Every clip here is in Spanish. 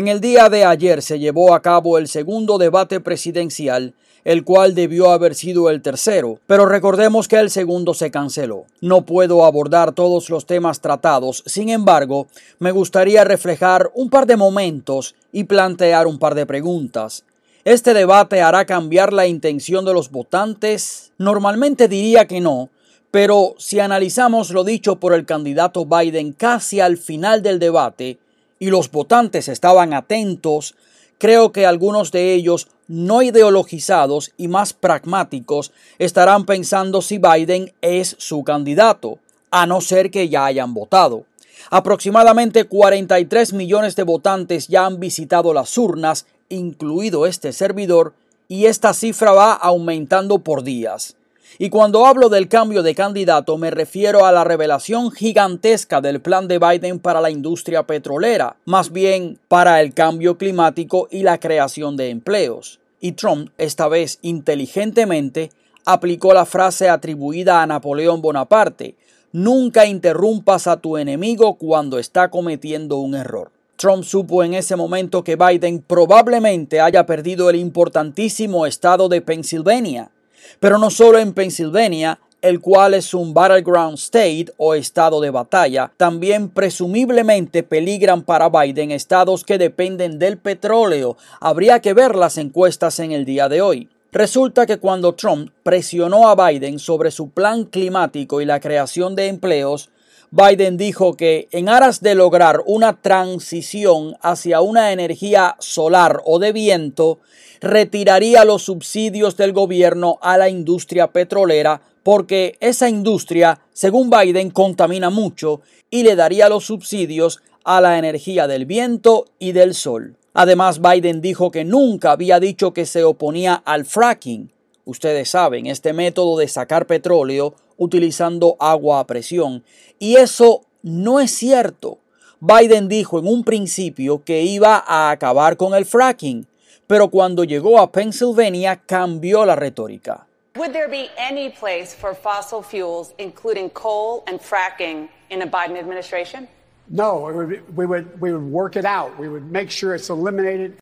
En el día de ayer se llevó a cabo el segundo debate presidencial, el cual debió haber sido el tercero, pero recordemos que el segundo se canceló. No puedo abordar todos los temas tratados, sin embargo, me gustaría reflejar un par de momentos y plantear un par de preguntas. ¿Este debate hará cambiar la intención de los votantes? Normalmente diría que no, pero si analizamos lo dicho por el candidato Biden casi al final del debate, y los votantes estaban atentos, creo que algunos de ellos no ideologizados y más pragmáticos estarán pensando si Biden es su candidato, a no ser que ya hayan votado. Aproximadamente 43 millones de votantes ya han visitado las urnas, incluido este servidor, y esta cifra va aumentando por días. Y cuando hablo del cambio de candidato me refiero a la revelación gigantesca del plan de Biden para la industria petrolera, más bien para el cambio climático y la creación de empleos. Y Trump, esta vez inteligentemente, aplicó la frase atribuida a Napoleón Bonaparte, nunca interrumpas a tu enemigo cuando está cometiendo un error. Trump supo en ese momento que Biden probablemente haya perdido el importantísimo estado de Pensilvania, pero no solo en Pensilvania, el cual es un battleground state o estado de batalla, también presumiblemente peligran para Biden estados que dependen del petróleo. Habría que ver las encuestas en el día de hoy. Resulta que cuando Trump presionó a Biden sobre su plan climático y la creación de empleos, Biden dijo que en aras de lograr una transición hacia una energía solar o de viento, retiraría los subsidios del gobierno a la industria petrolera porque esa industria, según Biden, contamina mucho y le daría los subsidios a la energía del viento y del sol. Además, Biden dijo que nunca había dicho que se oponía al fracking. Ustedes saben, este método de sacar petróleo utilizando agua a presión. Y eso no es cierto. Biden dijo en un principio que iba a acabar con el fracking, pero cuando llegó a Pennsylvania cambió la retórica. Would there be any place for fossil fuels, including coal and fracking, in a Biden administration?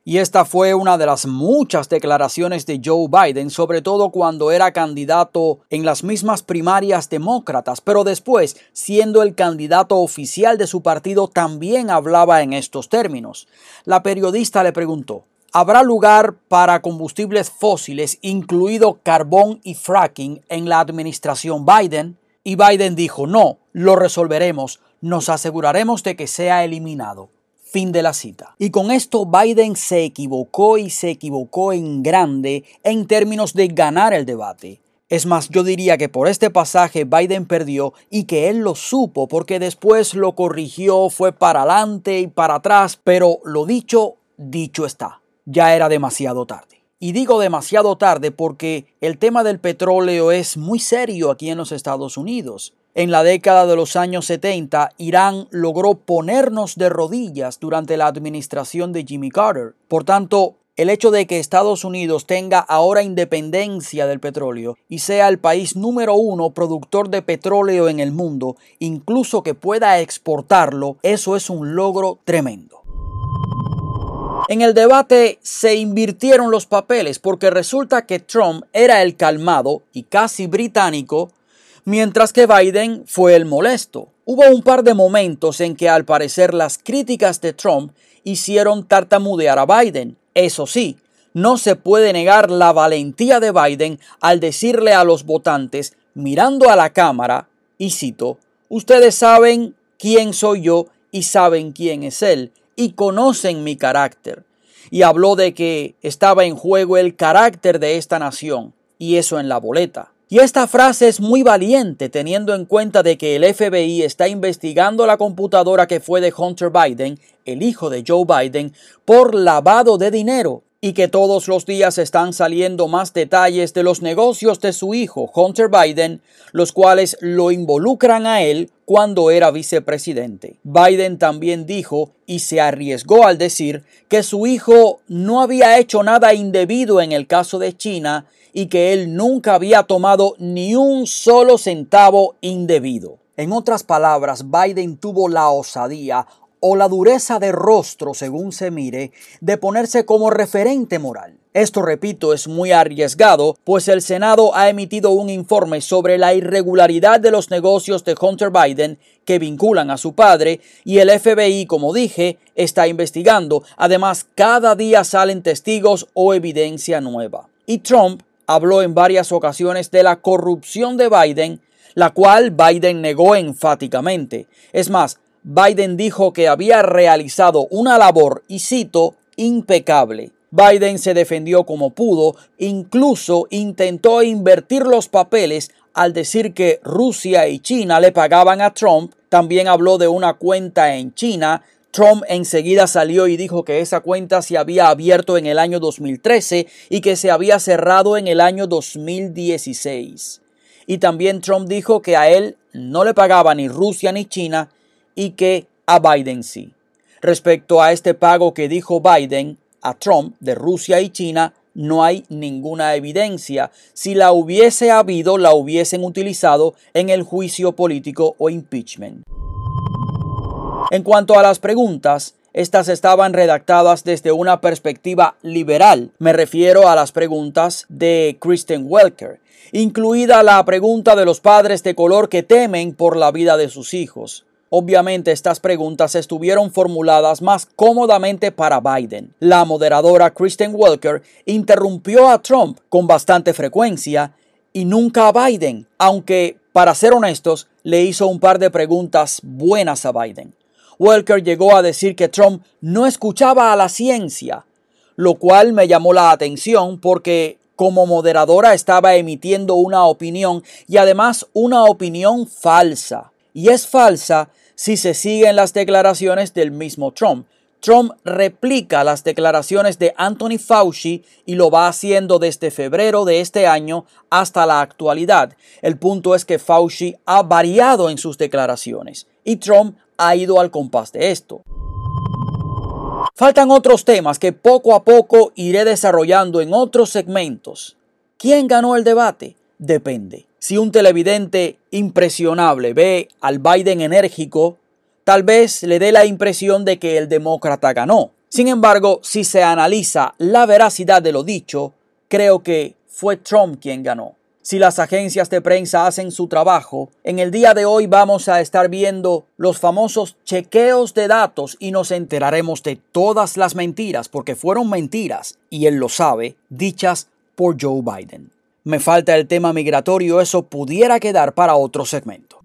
Y esta fue una de las muchas declaraciones de Joe Biden, sobre todo cuando era candidato en las mismas primarias demócratas, pero después, siendo el candidato oficial de su partido, también hablaba en estos términos. La periodista le preguntó, ¿Habrá lugar para combustibles fósiles, incluido carbón y fracking, en la administración Biden? Y Biden dijo, no, lo resolveremos, nos aseguraremos de que sea eliminado. Fin de la cita. Y con esto Biden se equivocó y se equivocó en grande en términos de ganar el debate. Es más, yo diría que por este pasaje Biden perdió y que él lo supo porque después lo corrigió, fue para adelante y para atrás, pero lo dicho, dicho está ya era demasiado tarde. Y digo demasiado tarde porque el tema del petróleo es muy serio aquí en los Estados Unidos. En la década de los años 70, Irán logró ponernos de rodillas durante la administración de Jimmy Carter. Por tanto, el hecho de que Estados Unidos tenga ahora independencia del petróleo y sea el país número uno productor de petróleo en el mundo, incluso que pueda exportarlo, eso es un logro tremendo. En el debate se invirtieron los papeles porque resulta que Trump era el calmado y casi británico, mientras que Biden fue el molesto. Hubo un par de momentos en que al parecer las críticas de Trump hicieron tartamudear a Biden. Eso sí, no se puede negar la valentía de Biden al decirle a los votantes, mirando a la cámara, y cito, ustedes saben quién soy yo y saben quién es él y conocen mi carácter. Y habló de que estaba en juego el carácter de esta nación, y eso en la boleta. Y esta frase es muy valiente teniendo en cuenta de que el FBI está investigando la computadora que fue de Hunter Biden, el hijo de Joe Biden, por lavado de dinero y que todos los días están saliendo más detalles de los negocios de su hijo Hunter Biden, los cuales lo involucran a él cuando era vicepresidente. Biden también dijo y se arriesgó al decir que su hijo no había hecho nada indebido en el caso de China y que él nunca había tomado ni un solo centavo indebido. En otras palabras, Biden tuvo la osadía o la dureza de rostro, según se mire, de ponerse como referente moral. Esto, repito, es muy arriesgado, pues el Senado ha emitido un informe sobre la irregularidad de los negocios de Hunter Biden que vinculan a su padre y el FBI, como dije, está investigando. Además, cada día salen testigos o evidencia nueva. Y Trump habló en varias ocasiones de la corrupción de Biden, la cual Biden negó enfáticamente. Es más, Biden dijo que había realizado una labor, y cito, impecable. Biden se defendió como pudo, incluso intentó invertir los papeles al decir que Rusia y China le pagaban a Trump. También habló de una cuenta en China. Trump enseguida salió y dijo que esa cuenta se había abierto en el año 2013 y que se había cerrado en el año 2016. Y también Trump dijo que a él no le pagaba ni Rusia ni China, y que a Biden sí. Respecto a este pago que dijo Biden a Trump de Rusia y China, no hay ninguna evidencia. Si la hubiese habido, la hubiesen utilizado en el juicio político o impeachment. En cuanto a las preguntas, estas estaban redactadas desde una perspectiva liberal. Me refiero a las preguntas de Kristen Welker, incluida la pregunta de los padres de color que temen por la vida de sus hijos. Obviamente estas preguntas estuvieron formuladas más cómodamente para Biden. La moderadora Kristen Welker interrumpió a Trump con bastante frecuencia y nunca a Biden, aunque, para ser honestos, le hizo un par de preguntas buenas a Biden. Welker llegó a decir que Trump no escuchaba a la ciencia, lo cual me llamó la atención porque como moderadora estaba emitiendo una opinión y además una opinión falsa. Y es falsa si se siguen las declaraciones del mismo Trump. Trump replica las declaraciones de Anthony Fauci y lo va haciendo desde febrero de este año hasta la actualidad. El punto es que Fauci ha variado en sus declaraciones y Trump ha ido al compás de esto. Faltan otros temas que poco a poco iré desarrollando en otros segmentos. ¿Quién ganó el debate? Depende. Si un televidente impresionable ve al Biden enérgico, tal vez le dé la impresión de que el demócrata ganó. Sin embargo, si se analiza la veracidad de lo dicho, creo que fue Trump quien ganó. Si las agencias de prensa hacen su trabajo, en el día de hoy vamos a estar viendo los famosos chequeos de datos y nos enteraremos de todas las mentiras, porque fueron mentiras, y él lo sabe, dichas por Joe Biden. Me falta el tema migratorio, eso pudiera quedar para otro segmento.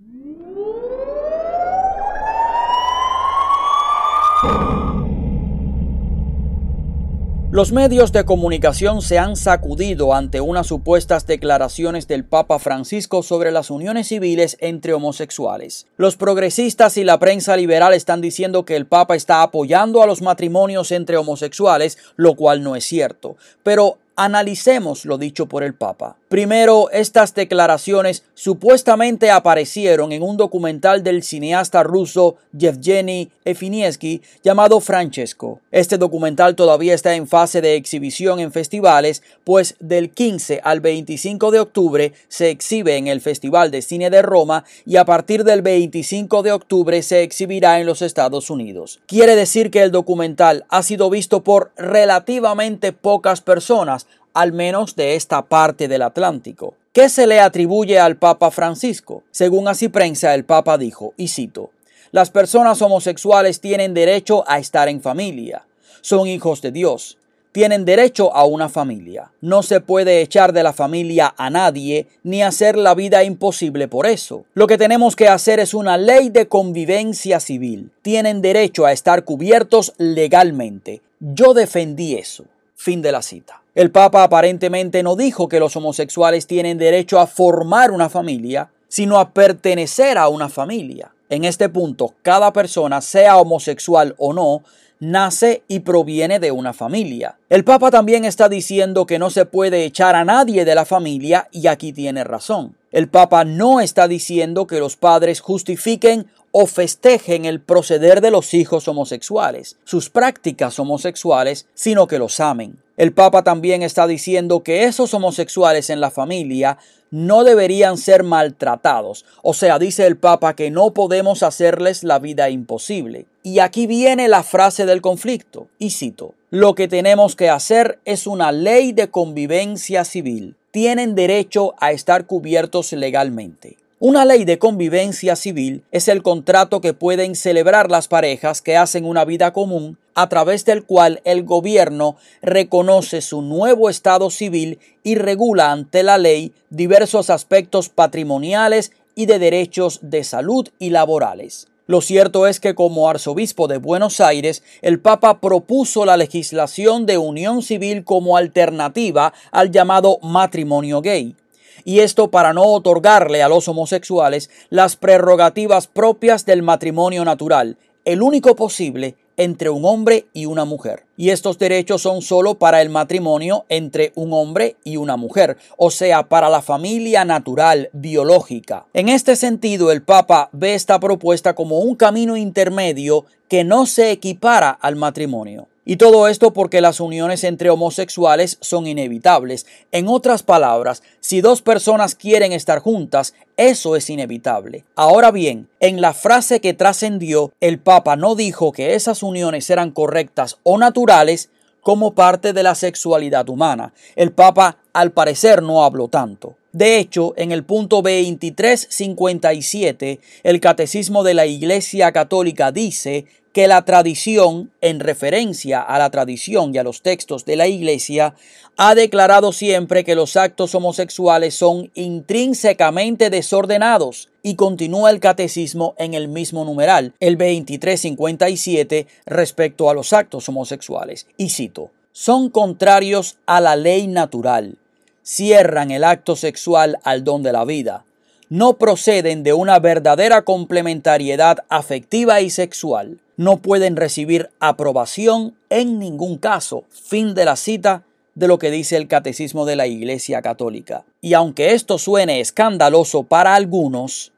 Los medios de comunicación se han sacudido ante unas supuestas declaraciones del Papa Francisco sobre las uniones civiles entre homosexuales. Los progresistas y la prensa liberal están diciendo que el Papa está apoyando a los matrimonios entre homosexuales, lo cual no es cierto. Pero Analicemos lo dicho por el Papa. Primero, estas declaraciones supuestamente aparecieron en un documental del cineasta ruso Yevgeny Efiniesky llamado Francesco. Este documental todavía está en fase de exhibición en festivales, pues del 15 al 25 de octubre se exhibe en el Festival de Cine de Roma y a partir del 25 de octubre se exhibirá en los Estados Unidos. Quiere decir que el documental ha sido visto por relativamente pocas personas, al menos de esta parte del Atlántico. ¿Qué se le atribuye al Papa Francisco? Según así prensa, el Papa dijo, y cito, las personas homosexuales tienen derecho a estar en familia, son hijos de Dios, tienen derecho a una familia. No se puede echar de la familia a nadie ni hacer la vida imposible por eso. Lo que tenemos que hacer es una ley de convivencia civil. Tienen derecho a estar cubiertos legalmente. Yo defendí eso. Fin de la cita. El Papa aparentemente no dijo que los homosexuales tienen derecho a formar una familia, sino a pertenecer a una familia. En este punto, cada persona, sea homosexual o no, nace y proviene de una familia. El Papa también está diciendo que no se puede echar a nadie de la familia y aquí tiene razón. El Papa no está diciendo que los padres justifiquen o festejen el proceder de los hijos homosexuales, sus prácticas homosexuales, sino que los amen. El Papa también está diciendo que esos homosexuales en la familia no deberían ser maltratados. O sea, dice el Papa que no podemos hacerles la vida imposible. Y aquí viene la frase del conflicto, y cito, lo que tenemos que hacer es una ley de convivencia civil. Tienen derecho a estar cubiertos legalmente. Una ley de convivencia civil es el contrato que pueden celebrar las parejas que hacen una vida común a través del cual el gobierno reconoce su nuevo estado civil y regula ante la ley diversos aspectos patrimoniales y de derechos de salud y laborales. Lo cierto es que como arzobispo de Buenos Aires, el Papa propuso la legislación de unión civil como alternativa al llamado matrimonio gay y esto para no otorgarle a los homosexuales las prerrogativas propias del matrimonio natural, el único posible entre un hombre y una mujer. Y estos derechos son solo para el matrimonio entre un hombre y una mujer, o sea, para la familia natural, biológica. En este sentido, el Papa ve esta propuesta como un camino intermedio que no se equipara al matrimonio. Y todo esto porque las uniones entre homosexuales son inevitables. En otras palabras, si dos personas quieren estar juntas, eso es inevitable. Ahora bien, en la frase que trascendió, el Papa no dijo que esas uniones eran correctas o naturales como parte de la sexualidad humana. El Papa al parecer no habló tanto. De hecho, en el punto 2357, el Catecismo de la Iglesia Católica dice que la tradición, en referencia a la tradición y a los textos de la Iglesia, ha declarado siempre que los actos homosexuales son intrínsecamente desordenados y continúa el catecismo en el mismo numeral, el 2357, respecto a los actos homosexuales. Y cito, son contrarios a la ley natural, cierran el acto sexual al don de la vida, no proceden de una verdadera complementariedad afectiva y sexual, no pueden recibir aprobación en ningún caso. Fin de la cita de lo que dice el Catecismo de la Iglesia Católica. Y aunque esto suene escandaloso para algunos,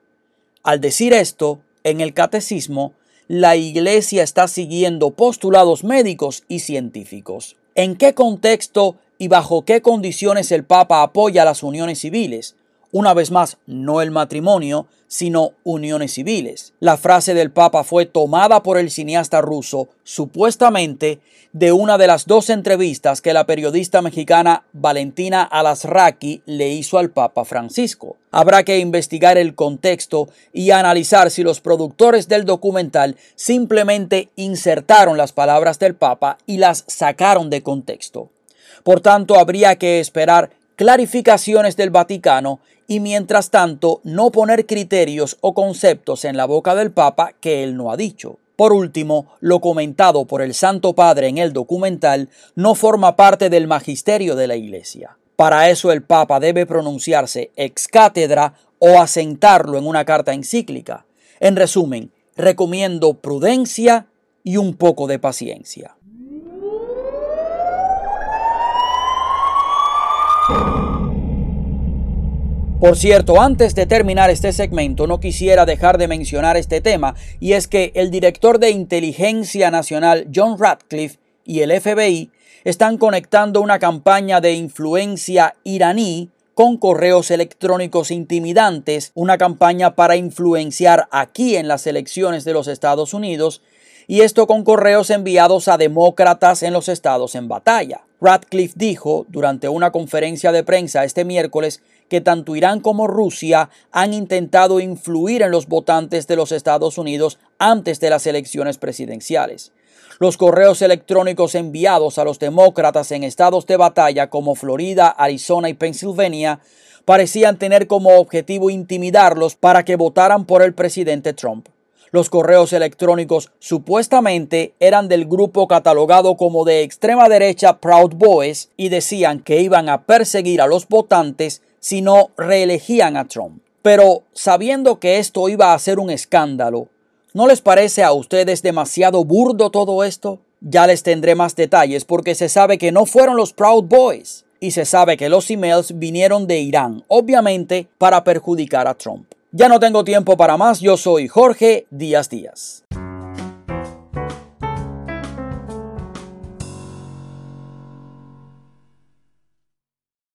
al decir esto, en el Catecismo, la Iglesia está siguiendo postulados médicos y científicos. ¿En qué contexto y bajo qué condiciones el Papa apoya las uniones civiles? Una vez más, no el matrimonio, sino uniones civiles. La frase del Papa fue tomada por el cineasta ruso, supuestamente, de una de las dos entrevistas que la periodista mexicana Valentina Alasraki le hizo al Papa Francisco. Habrá que investigar el contexto y analizar si los productores del documental simplemente insertaron las palabras del Papa y las sacaron de contexto. Por tanto, habría que esperar clarificaciones del Vaticano y mientras tanto no poner criterios o conceptos en la boca del Papa que él no ha dicho. Por último, lo comentado por el Santo Padre en el documental no forma parte del magisterio de la Iglesia. Para eso el Papa debe pronunciarse ex cátedra o asentarlo en una carta encíclica. En resumen, recomiendo prudencia y un poco de paciencia. Por cierto, antes de terminar este segmento, no quisiera dejar de mencionar este tema, y es que el director de inteligencia nacional John Radcliffe y el FBI están conectando una campaña de influencia iraní con correos electrónicos intimidantes, una campaña para influenciar aquí en las elecciones de los Estados Unidos, y esto con correos enviados a demócratas en los estados en batalla. Radcliffe dijo durante una conferencia de prensa este miércoles que tanto Irán como Rusia han intentado influir en los votantes de los Estados Unidos antes de las elecciones presidenciales. Los correos electrónicos enviados a los demócratas en estados de batalla como Florida, Arizona y Pensilvania parecían tener como objetivo intimidarlos para que votaran por el presidente Trump. Los correos electrónicos supuestamente eran del grupo catalogado como de extrema derecha Proud Boys y decían que iban a perseguir a los votantes si no reelegían a Trump. Pero sabiendo que esto iba a ser un escándalo, ¿no les parece a ustedes demasiado burdo todo esto? Ya les tendré más detalles porque se sabe que no fueron los Proud Boys y se sabe que los emails vinieron de Irán, obviamente para perjudicar a Trump. Ya no tengo tiempo para más, yo soy Jorge Díaz Díaz.